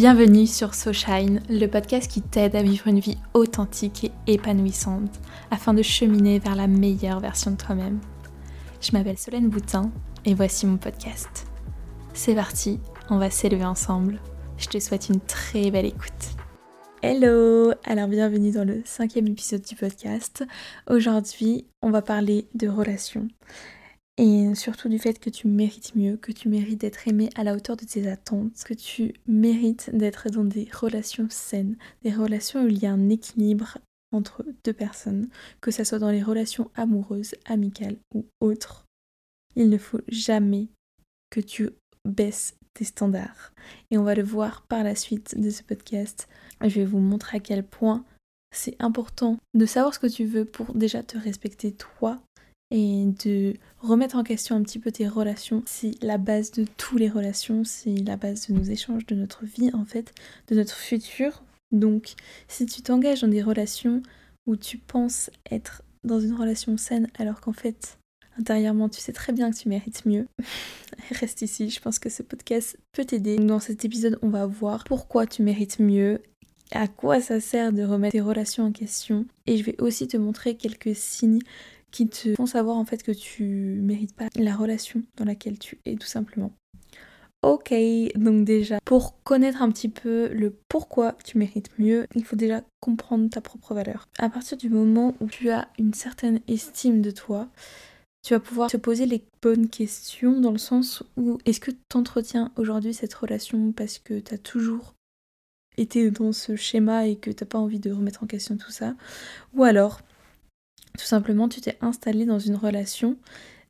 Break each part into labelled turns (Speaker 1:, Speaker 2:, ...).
Speaker 1: Bienvenue sur So Shine, le podcast qui t'aide à vivre une vie authentique et épanouissante afin de cheminer vers la meilleure version de toi-même. Je m'appelle Solène Boutin et voici mon podcast. C'est parti, on va s'élever ensemble. Je te souhaite une très belle écoute. Hello Alors bienvenue dans le cinquième épisode du podcast. Aujourd'hui, on va parler de relations et surtout du fait que tu mérites mieux, que tu mérites d'être aimé à la hauteur de tes attentes, que tu mérites d'être dans des relations saines, des relations où il y a un équilibre entre deux personnes, que ce soit dans les relations amoureuses, amicales ou autres. Il ne faut jamais que tu baisses tes standards. Et on va le voir par la suite de ce podcast. Je vais vous montrer à quel point c'est important de savoir ce que tu veux pour déjà te respecter toi et de remettre en question un petit peu tes relations. C'est la base de toutes les relations, c'est la base de nos échanges, de notre vie en fait, de notre futur. Donc si tu t'engages dans des relations où tu penses être dans une relation saine alors qu'en fait intérieurement tu sais très bien que tu mérites mieux, reste ici, je pense que ce podcast peut t'aider. Dans cet épisode on va voir pourquoi tu mérites mieux à quoi ça sert de remettre tes relations en question et je vais aussi te montrer quelques signes qui te font savoir en fait que tu mérites pas la relation dans laquelle tu es tout simplement. Ok, donc déjà, pour connaître un petit peu le pourquoi tu mérites mieux, il faut déjà comprendre ta propre valeur. À partir du moment où tu as une certaine estime de toi, tu vas pouvoir te poser les bonnes questions dans le sens où est-ce que tu entretiens aujourd'hui cette relation parce que tu as toujours été dans ce schéma et que tu n'as pas envie de remettre en question tout ça? Ou alors, tout simplement, tu t'es installé dans une relation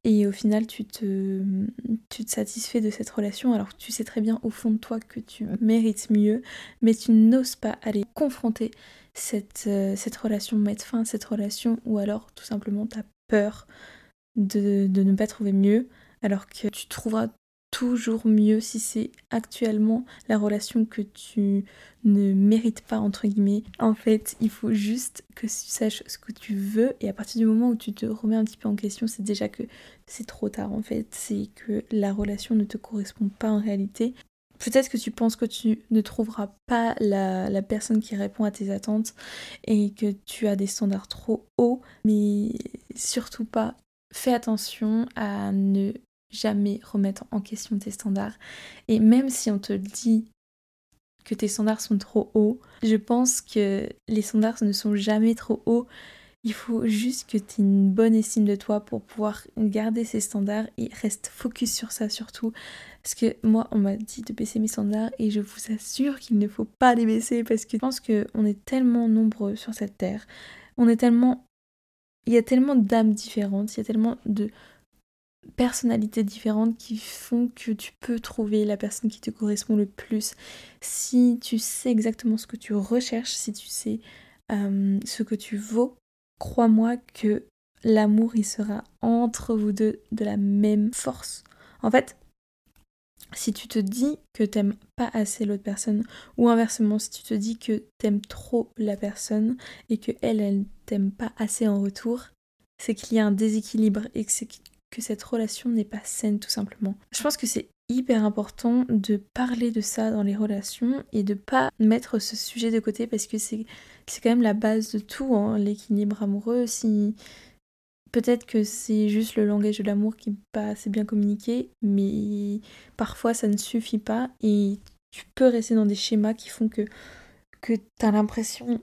Speaker 1: et au final, tu te, satisfais de cette relation. Alors tu sais très bien au fond de toi que tu mérites mieux, mais tu n'oses pas aller confronter cette, euh, relation, mettre fin à cette relation, ou alors tout simplement tu as peur de ne pas trouver mieux, alors que tu trouveras toujours mieux si c'est actuellement la relation que tu ne mérites pas entre guillemets. En fait, il faut juste que tu saches ce que tu veux et à partir du moment où tu te remets un petit peu en question, c'est déjà que c'est trop tard en fait, c'est que la relation ne te correspond pas en réalité. Peut-être que tu penses que tu ne trouveras pas la, personne qui répond à tes attentes et que tu as des standards trop hauts, mais surtout pas. Fais attention à ne jamais remettre en question tes standards. Et même si on te dit que tes standards sont trop hauts, je pense que les standards ne sont jamais trop hauts. Il faut juste que tu aies une bonne estime de toi pour pouvoir garder ces standards et reste focus sur ça surtout. Parce que moi, on m'a dit de baisser mes standards et je vous assure qu'il ne faut pas les baisser parce que je pense qu'on est tellement nombreux sur cette terre. On est tellement. Il y a tellement d'âmes différentes, il y a tellement de personnalités différentes qui font que tu peux trouver la personne qui te correspond le plus. Si tu sais exactement ce que tu recherches, si tu sais euh, ce que tu vaux, crois-moi que l'amour il sera entre vous deux de la même force. En fait, si tu te dis que t'aimes pas assez l'autre personne, ou inversement, si tu te dis que t'aimes trop la personne et que elle, elle t'aime pas assez en retour, c'est qu'il y a un déséquilibre et que c'est que cette relation n'est pas saine tout simplement. Je pense que c'est hyper important de parler de ça dans les relations et de pas mettre ce sujet de côté parce que c'est quand même la base de tout, hein, l'équilibre amoureux. Si peut-être que c'est juste le langage de l'amour qui n'est pas assez bien communiqué, mais parfois ça ne suffit pas et tu peux rester dans des schémas qui font que que tu as l'impression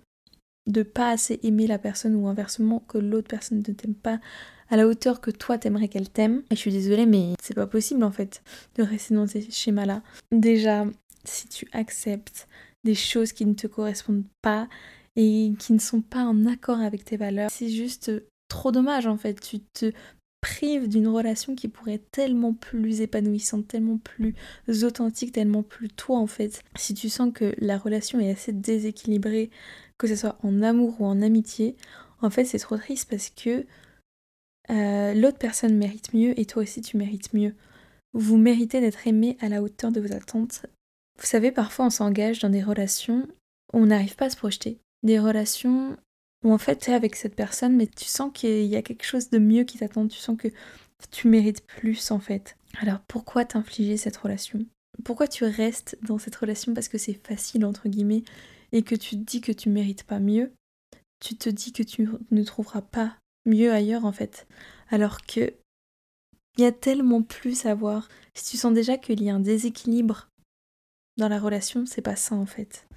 Speaker 1: de pas assez aimer la personne ou inversement que l'autre personne ne t'aime pas à la hauteur que toi t'aimerais qu'elle t'aime. Et je suis désolée, mais c'est pas possible en fait de rester dans ces schémas-là. Déjà, si tu acceptes des choses qui ne te correspondent pas et qui ne sont pas en accord avec tes valeurs, c'est juste trop dommage en fait. Tu te prives d'une relation qui pourrait être tellement plus épanouissante, tellement plus authentique, tellement plus toi en fait. Si tu sens que la relation est assez déséquilibrée, que ce soit en amour ou en amitié, en fait c'est trop triste parce que euh, l'autre personne mérite mieux et toi aussi tu mérites mieux. Vous méritez d'être aimé à la hauteur de vos attentes. Vous savez, parfois on s'engage dans des relations où on n'arrive pas à se projeter. Des relations où en fait tu es avec cette personne mais tu sens qu'il y a quelque chose de mieux qui t'attend, tu sens que tu mérites plus en fait. Alors pourquoi t'infliger cette relation? Pourquoi tu restes dans cette relation? Parce que c'est facile entre guillemets et que tu te dis que tu mérites pas mieux, tu te dis que tu ne trouveras pas mieux ailleurs en fait. Alors que il y a tellement plus à voir. Si tu sens déjà qu'il y a un déséquilibre dans la relation, c'est pas ça en fait.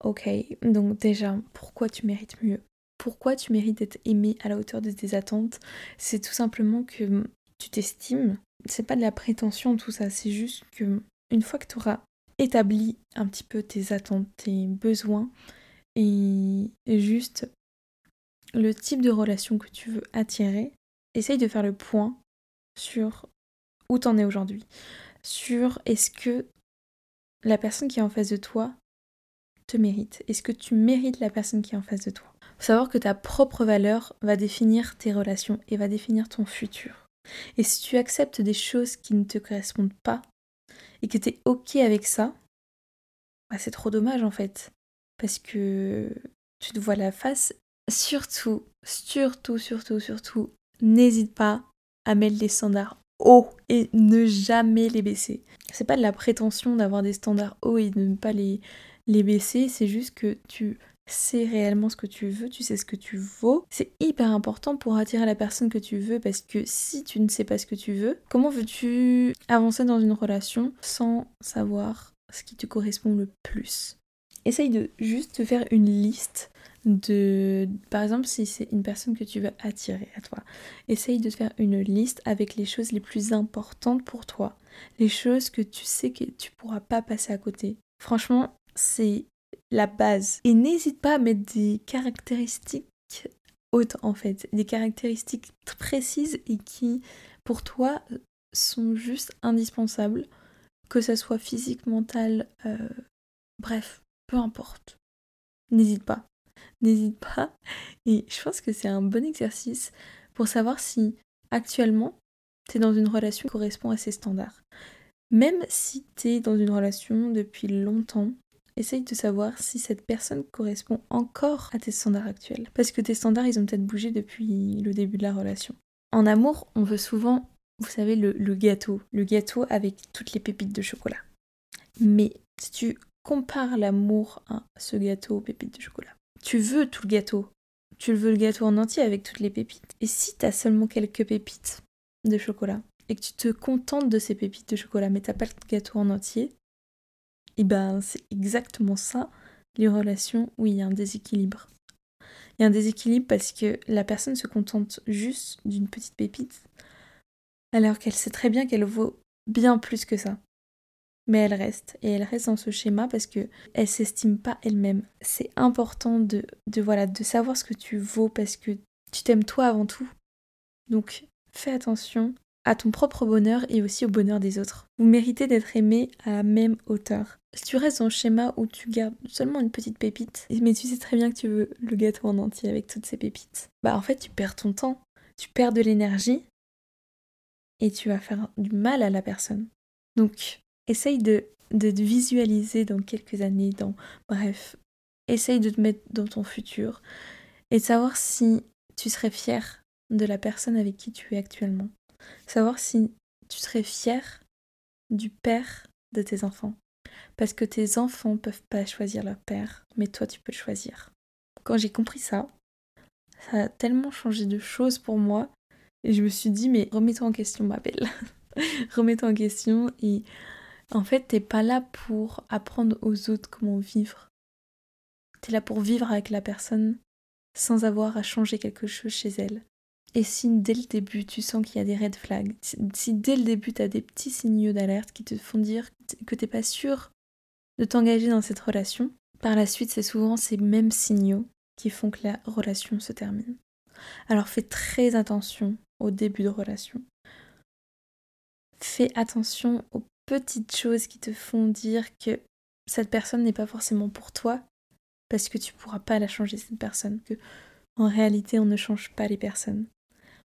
Speaker 1: Ok, donc déjà, pourquoi tu mérites mieux? Pourquoi tu mérites d'être aimé à la hauteur de tes attentes? C'est tout simplement que tu t'estimes. C'est pas de la prétention tout ça, c'est juste que une fois que tu auras établi un petit peu tes attentes, tes besoins et juste le type de relation que tu veux attirer, essaye de faire le point sur où t'en es aujourd'hui, sur est-ce que la personne qui est en face de toi te mérite, est-ce que tu mérites la personne qui est en face de toi? Faut savoir que ta propre valeur va définir tes relations et va définir ton futur. Et si tu acceptes des choses qui ne te correspondent pas et que tu es ok avec ça, bah c'est trop dommage en fait. Parce que tu te vois la face. Surtout, surtout, surtout, surtout, n'hésite pas à mettre les standards hauts et ne jamais les baisser. C'est pas de la prétention d'avoir des standards hauts et de ne pas les, les baisser, c'est juste que tu sais réellement ce que tu veux, tu sais ce que tu vaux. C'est hyper important pour attirer la personne que tu veux parce que si tu ne sais pas ce que tu veux, comment veux-tu avancer dans une relation sans savoir ce qui te correspond le plus? Essaye de juste te faire une liste de... Par exemple, si c'est une personne que tu veux attirer à toi, essaye de faire une liste avec les choses les plus importantes pour toi, les choses que tu sais que tu pourras pas passer à côté. Franchement, c'est la base. Et n'hésite pas à mettre des caractéristiques hautes en fait, des caractéristiques précises et qui pour toi sont juste indispensables, que ça soit physique, mental, euh, bref, peu importe. N'hésite pas n'hésite pas. Et je pense que c'est un bon exercice pour savoir si actuellement tu es dans une relation qui correspond à ces standards. Même si tu es dans une relation depuis longtemps, essaye de savoir si cette personne correspond encore à tes standards actuels. Parce que tes standards, ils ont peut-être bougé depuis le début de la relation. En amour, on veut souvent, vous savez, le, le gâteau. Le gâteau avec toutes les pépites de chocolat. Mais si tu compares l'amour à ce gâteau aux pépites de chocolat, tu veux tout le gâteau. Tu veux le gâteau en entier avec toutes les pépites. Et si t'as seulement quelques pépites de chocolat et que tu te contentes de ces pépites de chocolat mais t'as pas le gâteau en entier, et eh ben c'est exactement ça les relations où il y a un déséquilibre. Il y a un déséquilibre parce que la personne se contente juste d'une petite pépite alors qu'elle sait très bien qu'elle vaut bien plus que ça mais elle reste et elle reste dans ce schéma parce que elle s'estime pas elle-même. C'est important de, de voilà de savoir ce que tu vaux parce que tu t'aimes toi avant tout. Donc fais attention à ton propre bonheur et aussi au bonheur des autres. Vous méritez d'être aimé à la même hauteur. Si tu restes dans le schéma où tu gardes seulement une petite pépite, mais tu sais très bien que tu veux le gâteau en entier avec toutes ces pépites, bah en fait tu perds ton temps, tu perds de l'énergie et tu vas faire du mal à la personne. Donc essaye de, de visualiser dans quelques années, dans bref, essaye de te mettre dans ton futur et de savoir si tu serais fier de la personne avec qui tu es actuellement. Savoir si tu serais fier du père de tes enfants. Parce que tes enfants peuvent pas choisir leur père, mais toi tu peux le choisir. Quand j'ai compris ça, ça a tellement changé de choses pour moi et je me suis dit mais remets-toi en question ma belle. remets-toi en question et en fait, t'es pas là pour apprendre aux autres comment vivre. T'es là pour vivre avec la personne sans avoir à changer quelque chose chez elle. Et si dès le début tu sens qu'il y a des red flags, si dès le début t'as des petits signaux d'alerte qui te font dire que t'es pas sûr de t'engager dans cette relation, par la suite c'est souvent ces mêmes signaux qui font que la relation se termine. Alors fais très attention au début de relation. Fais attention aux petites choses qui te font dire que cette personne n'est pas forcément pour toi parce que tu pourras pas la changer cette personne que en réalité on ne change pas les personnes.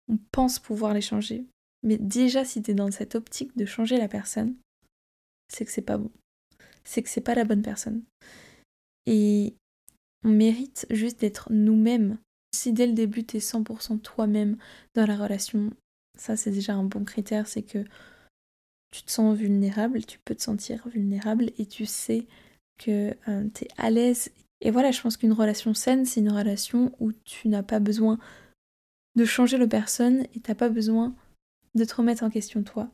Speaker 1: On pense pouvoir les changer. Mais déjà si tu es dans cette optique de changer la personne c'est que c'est pas bon. C'est que c'est pas la bonne personne. Et on mérite juste d'être nous-mêmes. Si dès le début tu es 100% toi-même dans la relation ça c'est déjà un bon critère c'est que tu te sens vulnérable, tu peux te sentir vulnérable et tu sais que euh, tu es à l'aise. Et voilà, je pense qu'une relation saine, c'est une relation où tu n'as pas besoin de changer le personne et t'as pas besoin de te remettre en question toi.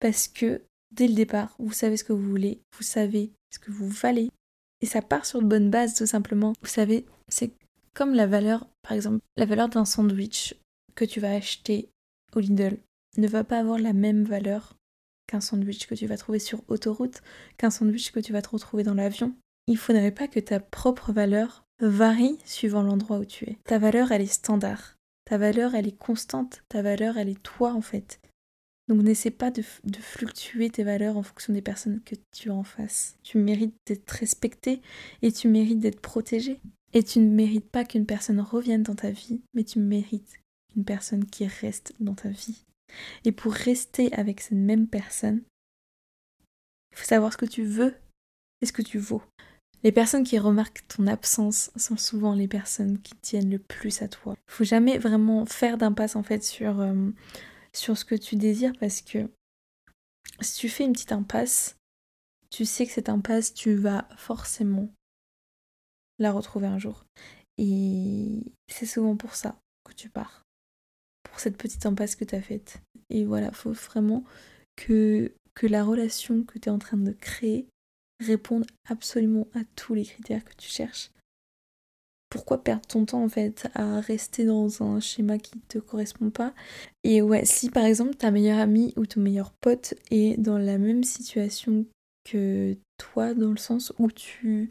Speaker 1: Parce que dès le départ, vous savez ce que vous voulez, vous savez ce que vous valez. Et ça part sur de bonnes bases tout simplement. Vous savez, c'est comme la valeur, par exemple, la valeur d'un sandwich que tu vas acheter au Lidl ne va pas avoir la même valeur qu'un sandwich que tu vas trouver sur autoroute, qu'un sandwich que tu vas te retrouver dans l'avion. Il faudrait pas que ta propre valeur varie suivant l'endroit où tu es. Ta valeur, elle est standard. Ta valeur, elle est constante. Ta valeur, elle est toi, en fait. Donc n'essaie pas de, de, fluctuer tes valeurs en fonction des personnes que tu as en face. Tu mérites d'être respecté et tu mérites d'être protégé. Et tu ne mérites pas qu'une personne revienne dans ta vie, mais tu mérites une personne qui reste dans ta vie. Et pour rester avec cette même personne, il faut savoir ce que tu veux et ce que tu vaux. Les personnes qui remarquent ton absence sont souvent les personnes qui tiennent le plus à toi. Il faut jamais vraiment faire d'impasse en fait sur, euh, sur ce que tu désires parce que si tu fais une petite impasse, tu sais que cette impasse, tu vas forcément la retrouver un jour. Et c'est souvent pour ça que tu pars cette petite impasse que tu as faite. Et voilà, faut vraiment que, que la relation que tu es en train de créer réponde absolument à tous les critères que tu cherches. Pourquoi perdre ton temps en fait à rester dans un schéma qui te correspond pas? Et ouais, si par exemple ta meilleure amie ou ton meilleur pote est dans la même situation que toi, dans le sens où tu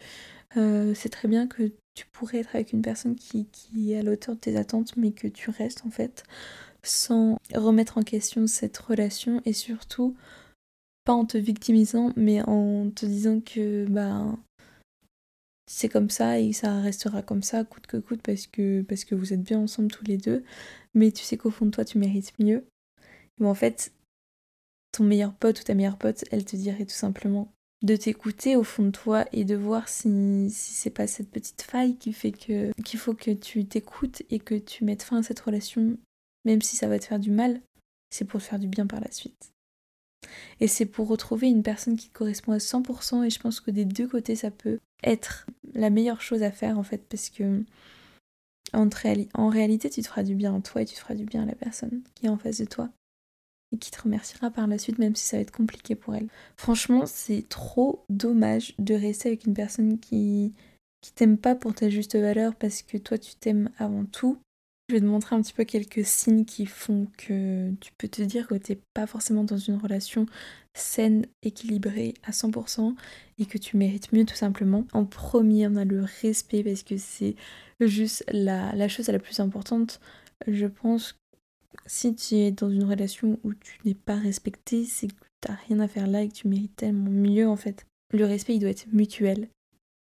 Speaker 1: euh, sais très bien que tu pourrais être avec une personne qui, qui est à l'auteur de tes attentes, mais que tu restes en fait sans remettre en question cette relation et surtout pas en te victimisant, mais en te disant que bah c'est comme ça et ça restera comme ça coûte que coûte parce que parce que vous êtes bien ensemble tous les deux, mais tu sais qu'au fond de toi tu mérites mieux. Mais en fait, ton meilleur pote ou ta meilleure pote, elle te dirait tout simplement de t'écouter au fond de toi et de voir si, si c'est pas cette petite faille qui fait que qu'il faut que tu t'écoutes et que tu mettes fin à cette relation, même si ça va te faire du mal, c'est pour te faire du bien par la suite. Et c'est pour retrouver une personne qui correspond à 100% et je pense que des deux côtés ça peut être la meilleure chose à faire en fait parce que en, en réalité tu te feras du bien à toi et tu te feras du bien à la personne qui est en face de toi qui te remerciera par la suite, même si ça va être compliqué pour elle. Franchement, c'est trop dommage de rester avec une personne qui, qui t'aime pas pour ta juste valeur parce que toi tu t'aimes avant tout. Je vais te montrer un petit peu quelques signes qui font que tu peux te dire que t'es pas forcément dans une relation saine, équilibrée à 100% et que tu mérites mieux tout simplement. En premier, on a le respect parce que c'est juste la, la chose la plus importante. Je pense si tu es dans une relation où tu n'es pas respecté, c'est que tu n'as rien à faire là et que tu mérites tellement mieux en fait. Le respect, il doit être mutuel.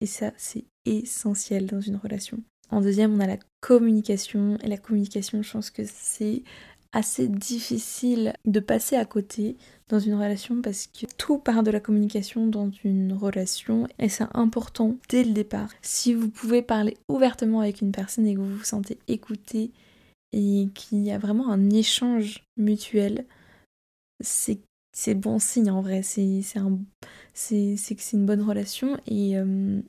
Speaker 1: Et ça, c'est essentiel dans une relation. En deuxième, on a la communication. Et la communication, je pense que c'est assez difficile de passer à côté dans une relation parce que tout part de la communication dans une relation et c'est important dès le départ. Si vous pouvez parler ouvertement avec une personne et que vous vous sentez écouté et qu'il y a vraiment un échange mutuel, c'est bon signe en vrai, c'est c'est que c'est une bonne relation et, euh,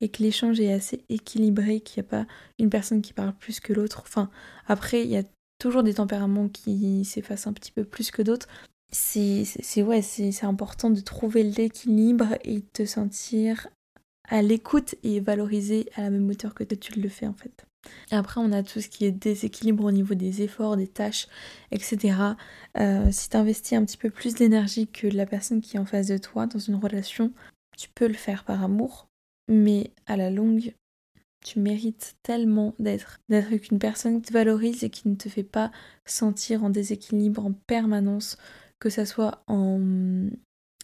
Speaker 1: et que l'échange est assez équilibré, qu'il n'y a pas une personne qui parle plus que l'autre. Enfin, après, il y a toujours des tempéraments qui s'effacent un petit peu plus que d'autres. C'est ouais, c'est important de trouver l'équilibre et de te sentir à l'écoute et valorisé à la même hauteur que tu le fais en fait. Après, on a tout ce qui est déséquilibre au niveau des efforts, des tâches, etc. Euh, si tu investis un petit peu plus d'énergie que la personne qui est en face de toi dans une relation, tu peux le faire par amour, mais à la longue, tu mérites tellement d'être d'être avec une personne qui te valorise et qui ne te fait pas sentir en déséquilibre en permanence, que ce soit en,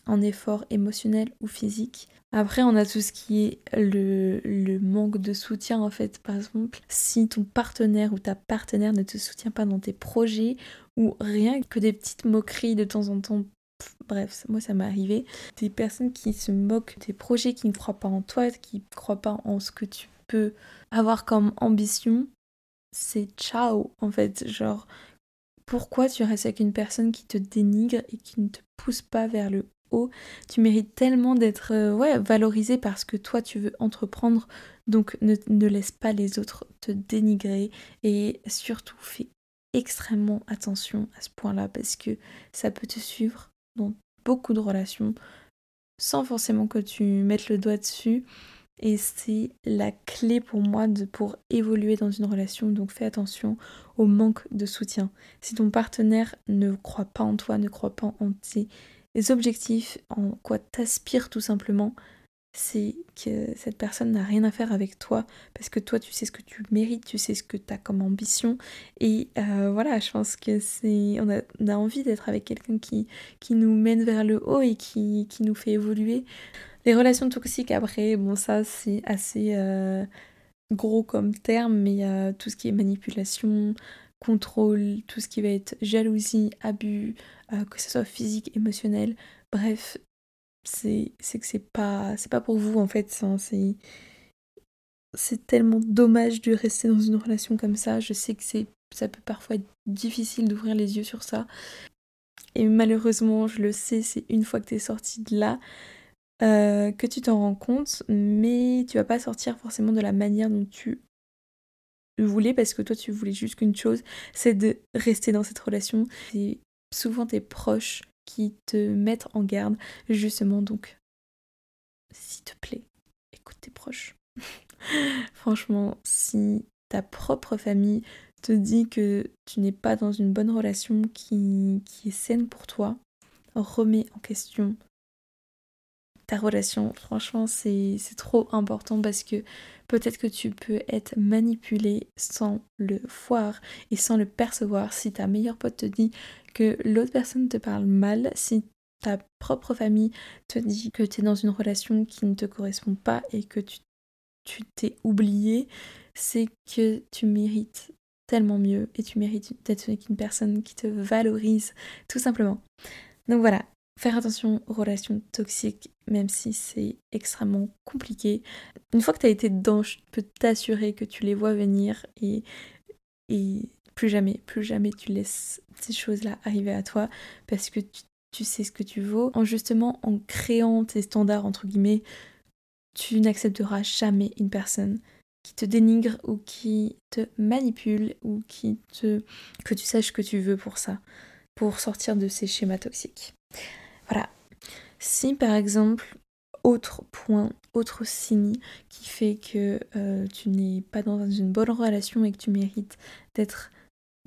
Speaker 1: en effort émotionnel ou physique. Après, on a tout ce qui est le, le, manque de soutien, en fait. Par exemple, si ton partenaire ou ta partenaire ne te soutient pas dans tes projets, ou rien que des petites moqueries de temps en temps, bref, moi ça m'est arrivé, des personnes qui se moquent des projets, qui ne croient pas en toi, qui ne croient pas en ce que tu peux avoir comme ambition, c'est ciao, en fait. Genre, pourquoi tu restes avec une personne qui te dénigre et qui ne te pousse pas vers le Tu mérites tellement d'être euh, valorisé parce que toi tu veux entreprendre, donc ne, ne laisse pas les autres te dénigrer et surtout fais extrêmement attention à ce point-là parce que ça peut te suivre dans beaucoup de relations sans forcément que tu mettes le doigt dessus. Et c'est la clé pour moi de, pour évoluer dans une relation. Donc fais attention au manque de soutien. Si ton partenaire ne croit pas en toi, ne croit pas en tes objectifs, en quoi t'aspires tout simplement, c'est que cette personne n'a rien à faire avec toi parce que toi tu sais ce que tu mérites, tu sais ce que tu as comme ambition et euh, voilà, je pense que c'est on a, envie d'être avec quelqu'un qui, qui nous mène vers le haut et qui, qui nous fait évoluer. Les relations toxiques après, bon ça c'est assez euh, gros comme terme mais euh, tout ce qui est manipulation, contrôle, tout ce qui va être jalousie, abus, que ce soit physique, émotionnel, bref, c'est que c'est pas pas pour vous en fait c'est c'est tellement dommage de rester dans une relation comme ça. Je sais que ça peut parfois être difficile d'ouvrir les yeux sur ça. Et malheureusement je le sais c'est une fois que tu es sorti de là euh, que tu t'en rends compte mais tu vas pas sortir forcément de la manière dont tu voulais parce que toi tu voulais juste qu'une chose c'est de rester dans cette relation souvent tes proches qui te mettent en garde, justement. Donc, s'il te plaît, écoute tes proches. Franchement, si ta propre famille te dit que tu n'es pas dans une bonne relation qui, est saine pour toi, remets en question relation. Franchement, c'est trop important parce que peut-être que tu peux être manipulé sans le voir et sans le percevoir. Si ta meilleure pote te dit que l'autre personne te parle mal, si ta propre famille te dit que tu es dans une relation qui ne te correspond pas et que tu t'es oublié, c'est que tu mérites tellement mieux et tu mérites d'être une personne qui te valorise tout simplement. Donc voilà, faire attention aux relations toxiques, même si c'est extrêmement compliqué. Une fois que tu as été dedans, je peux t'assurer que tu les vois venir et, et plus jamais, plus jamais tu laisses ces choses-là arriver à toi parce que tu, sais ce que tu vaux. En justement, en créant tes standards, entre guillemets, tu n'accepteras jamais une personne qui te dénigre ou qui te manipule ou qui te... que tu saches que tu veux pour ça, pour sortir de ces schémas toxiques. Voilà. Si par exemple, autre point, autre signe qui fait que euh, tu n'es pas dans une bonne relation et que tu mérites d'être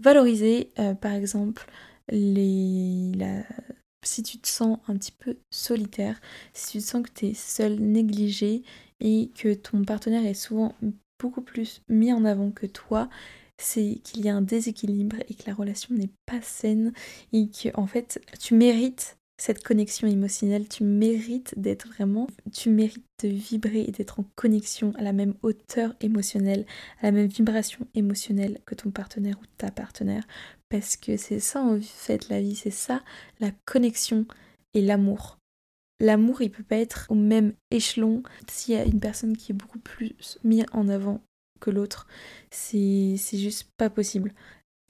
Speaker 1: valorisé, euh, par exemple, si tu te sens un petit peu solitaire, si tu te sens que tu es seul, négligé et que ton partenaire est souvent beaucoup plus mis en avant que toi, c'est qu'il y a un déséquilibre et que la relation n'est pas saine et que en fait tu mérites cette connexion émotionnelle, tu mérites d'être vraiment, tu mérites de vibrer et d'être en connexion à la même hauteur émotionnelle, à la même vibration émotionnelle que ton partenaire ou ta partenaire, parce que c'est ça en fait la vie, c'est ça la connexion et l'amour. L'amour, il peut pas être au même échelon s'il y a une personne qui est beaucoup plus mise en avant que l'autre. C'est juste pas possible.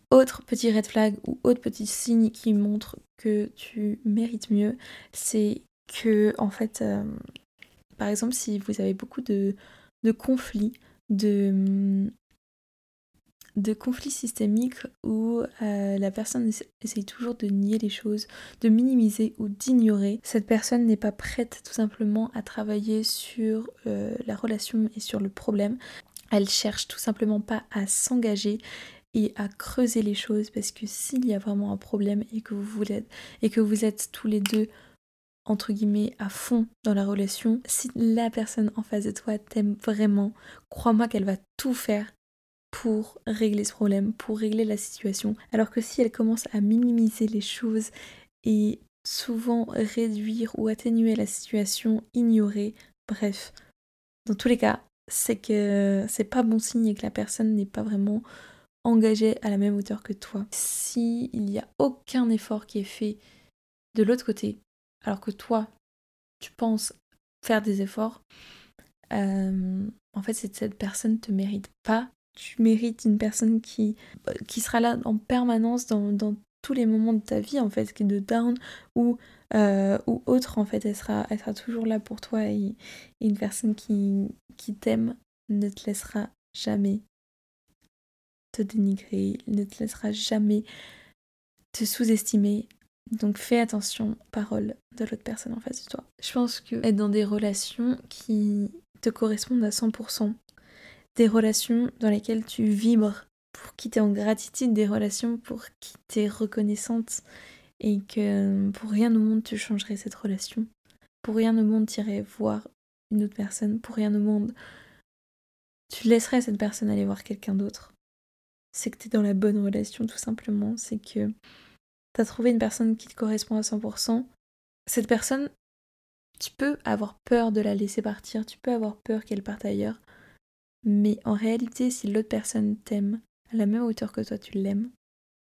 Speaker 1: Autre petit red flag ou autre petit signe qui montre que tu mérites mieux, c'est que en fait, euh, par exemple, si vous avez beaucoup de, conflits, de, conflits systémiques où euh, la personne essaye toujours de nier les choses, de minimiser ou d'ignorer, cette personne n'est pas prête tout simplement à travailler sur euh, la relation et sur le problème. Elle cherche tout simplement pas à s'engager à creuser les choses parce que s'il y a vraiment un problème et que vous êtes, et que vous êtes tous les deux entre guillemets à fond dans la relation, si la personne en face de toi t'aime vraiment, crois-moi qu'elle va tout faire pour régler ce problème, pour régler la situation. Alors que si elle commence à minimiser les choses et souvent réduire ou atténuer la situation, ignorer, bref, dans tous les cas, c'est que c'est pas bon signe et que la personne n'est pas vraiment engagé à la même hauteur que toi. S'il n'y a aucun effort qui est fait de l'autre côté, alors que toi, tu penses faire des efforts, euh, en fait, cette personne ne te mérite pas tu mérites une personne qui, qui sera là en permanence dans, dans tous les moments de ta vie en fait, qui est de down ou, euh, ou autre en fait, elle sera, elle sera toujours là pour toi et, une personne qui, qui t'aime ne te laissera jamais dénigrer, ne te laissera jamais te sous-estimer. Donc fais attention aux paroles de l'autre personne en face de toi. Je pense que être dans des relations qui te correspondent à 100%, des relations dans lesquelles tu vibres pour qui t'es en gratitude, des relations pour qui t'es reconnaissante et que pour rien au monde tu changerais cette relation. Pour rien au monde tu irais voir une autre personne, pour rien au monde tu laisserais cette personne aller voir quelqu'un d'autre. C'est que t'es dans la bonne relation tout simplement, c'est que t'as trouvé une personne qui te correspond à 100%. Cette personne, tu peux avoir peur de la laisser partir, tu peux avoir peur qu'elle parte ailleurs, mais en réalité, si l'autre personne t'aime, à la même hauteur que toi tu l'aimes,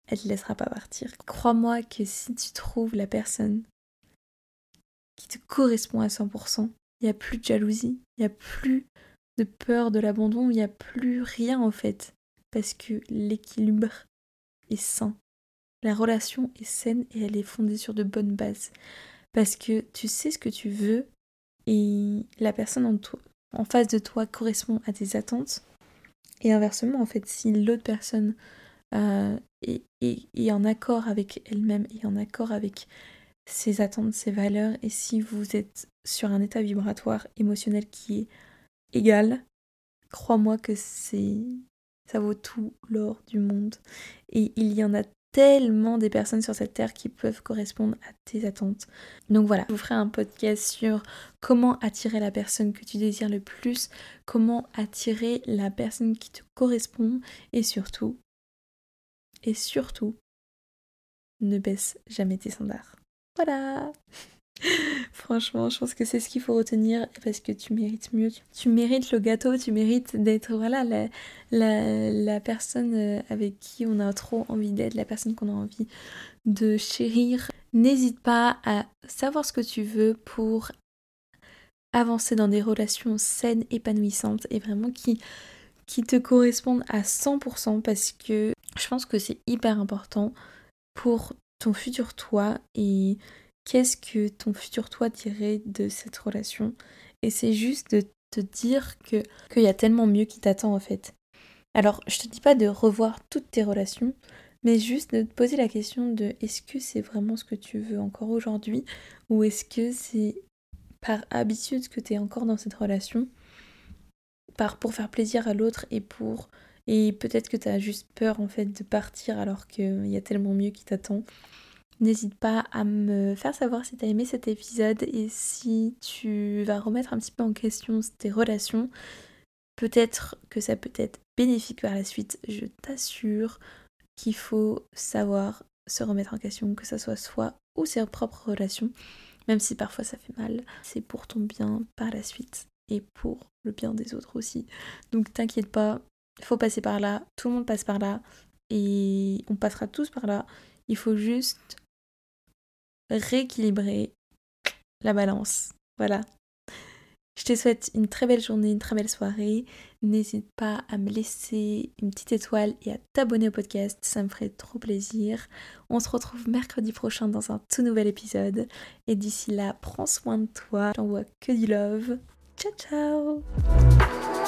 Speaker 1: elle te laissera pas partir. Crois-moi que si tu trouves la personne qui te correspond à 100%, il n'y a plus de jalousie, il n'y a plus de peur de l'abandon, il n'y a plus rien en fait. Parce que l'équilibre est sain. La relation est saine et elle est fondée sur de bonnes bases. Parce que tu sais ce que tu veux et la personne en, face de toi correspond à tes attentes et inversement, en fait, si l'autre personne euh, est, est, en accord avec elle-même, est en accord avec ses attentes, ses valeurs, et si vous êtes sur un état vibratoire émotionnel qui est égal, crois-moi que c'est ça vaut tout l'or du monde. Et il y en a tellement des personnes sur cette terre qui peuvent correspondre à tes attentes. Donc voilà, je vous ferai un podcast sur comment attirer la personne que tu désires le plus, comment attirer la personne qui te correspond et surtout, et surtout, ne baisse jamais tes standards. Voilà Franchement, je pense que c'est ce qu'il faut retenir parce que tu mérites mieux. Tu mérites le gâteau, tu mérites d'être voilà la, la, personne euh, avec qui on a trop envie d'être, la personne qu'on a envie de chérir. N'hésite pas à savoir ce que tu veux pour avancer dans des relations saines, épanouissantes et vraiment qui, qui te correspondent à 100% parce que je pense que c'est hyper important pour ton futur toi et qu'est-ce que ton futur toi dirait de cette relation? Et c'est juste de te dire que qu'il y a tellement mieux qui t'attend en fait. Alors, je te dis pas de revoir toutes tes relations, mais juste de te poser la question de est-ce que c'est vraiment ce que tu veux encore aujourd'hui? Ou est-ce que c'est par habitude que tu es encore dans cette relation? Par pour faire plaisir à l'autre et pour et peut-être que tu as juste peur en fait de partir alors qu'il y a tellement mieux qui t'attend. N'hésite pas à me faire savoir si tu as aimé cet épisode et si tu vas remettre un petit peu en question tes relations. Peut-être que ça peut être bénéfique par la suite, je t'assure qu'il faut savoir se remettre en question, que ce soit soi ou ses propres relations, même si parfois ça fait mal. C'est pour ton bien par la suite et pour le bien des autres aussi. Donc t'inquiète pas, il faut passer par là, tout le monde passe par là et on passera tous par là. Il faut juste rééquilibrer la balance. Voilà. Je te souhaite une très belle journée, une très belle soirée. N'hésite pas à me laisser une petite étoile et à t'abonner au podcast, ça me ferait trop plaisir. On se retrouve mercredi prochain dans un tout nouvel épisode. Et d'ici là, prends soin de toi, j'envoie que du love. Ciao ciao